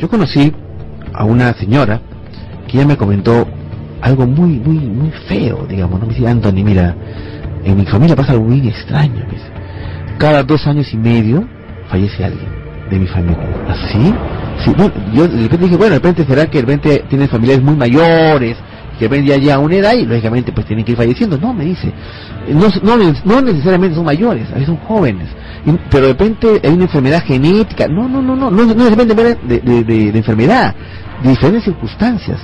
yo conocí a una señora que ya me comentó algo muy, muy, muy feo, digamos, ¿no? Me dice, Anthony, mira, en mi familia pasa algo muy extraño. Cada dos años y medio fallece alguien de mi familia. ¿Así? Sí, bueno, yo de repente dije, bueno, de repente será que de repente tienen familiares muy mayores, que ven ya una edad y lógicamente pues tienen que ir falleciendo. No, me dice, no, no, no necesariamente son mayores, a veces son jóvenes, pero de repente hay una enfermedad genética. No, no, no, no, no, no de, de, enfermedad, de diferentes circunstancias.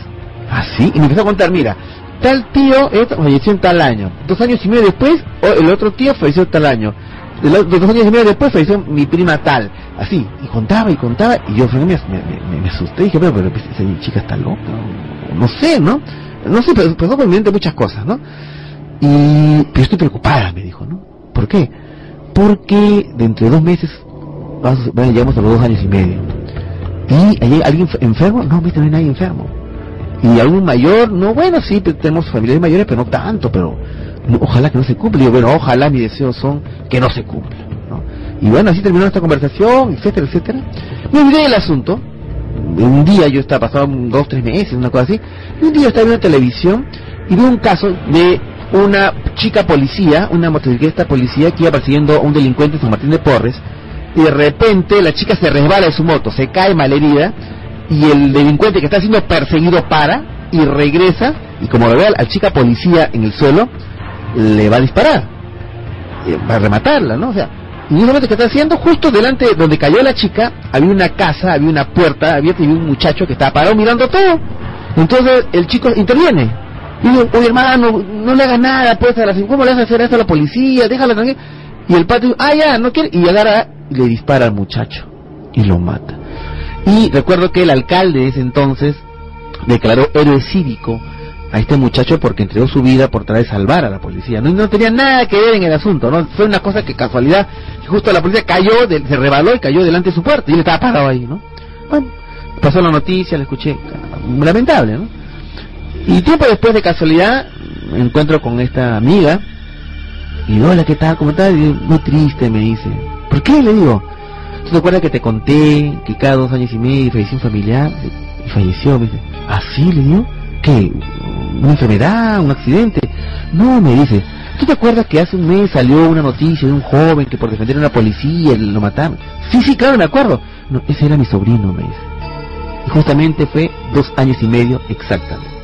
Así, y me empezó a contar, mira, tal tío falleció en tal año, dos años y medio después, el otro tío falleció en tal año, dos años y medio después falleció mi prima tal, así, y contaba y contaba, y yo me, asusté, dije, pero, pero pues, esa chica está loca, no sé, ¿no? No sé, pero muchas cosas, ¿no? Y, pero estoy preocupada, me dijo, ¿no? ¿Por qué? Porque dentro de dos meses, bueno, llegamos a los dos años y medio, y ¿hay alguien enfermo? No, viste, no hay enfermo y algún mayor, no, bueno, sí, tenemos familiares mayores, pero no tanto, pero ojalá que no se cumpla. Y yo, bueno, ojalá mis deseos son que no se cumplan. ¿no? Y bueno, así terminó esta conversación, etcétera, etcétera. Me olvidé del asunto. Un día yo estaba, pasaban dos, tres meses, una cosa así. Y un día estaba viendo televisión y vi un caso de una chica policía, una motocicleta policía que iba persiguiendo a un delincuente en San Martín de Porres. Y de repente la chica se resbala de su moto, se cae malherida y el delincuente que está siendo perseguido para y regresa y como lo ve al, al chica policía en el suelo le va a disparar eh, va a rematarla no o sea y ese momento que está haciendo justo delante de donde cayó la chica había una casa había una puerta había, había un muchacho que estaba parado mirando todo. Entonces el chico interviene. Y dice oye hermano no le hagas nada pues a la ¿cómo le vas a hacer esto a la policía déjala tranquila y el patio ah ya no quiere y agarra y le dispara al muchacho y lo mata. Y recuerdo que el alcalde de ese entonces declaró héroe cívico a este muchacho porque entregó su vida por tratar de salvar a la policía. No, no tenía nada que ver en el asunto, ¿no? Fue una cosa que casualidad, justo la policía cayó, de- se rebaló y cayó delante de su puerta y él estaba parado ahí, ¿no? Bueno, pasó la noticia, la escuché, lamentable, ¿no? Y tiempo después de casualidad me encuentro con esta amiga y hola, ¿qué tal? ¿Cómo estás? Muy triste, me dice. ¿Por qué? Le digo. ¿Tú te acuerdas que te conté que cada dos años y medio falleció un familiar? Y falleció, me dice. ¿Ah, sí? Le digo. ¿Qué? ¿Una enfermedad? ¿Un accidente? No, me dice. ¿Tú te acuerdas que hace un mes salió una noticia de un joven que por defender a una policía lo mataron? Sí, sí, claro, me acuerdo. No, ese era mi sobrino, me dice. Y justamente fue dos años y medio exactamente.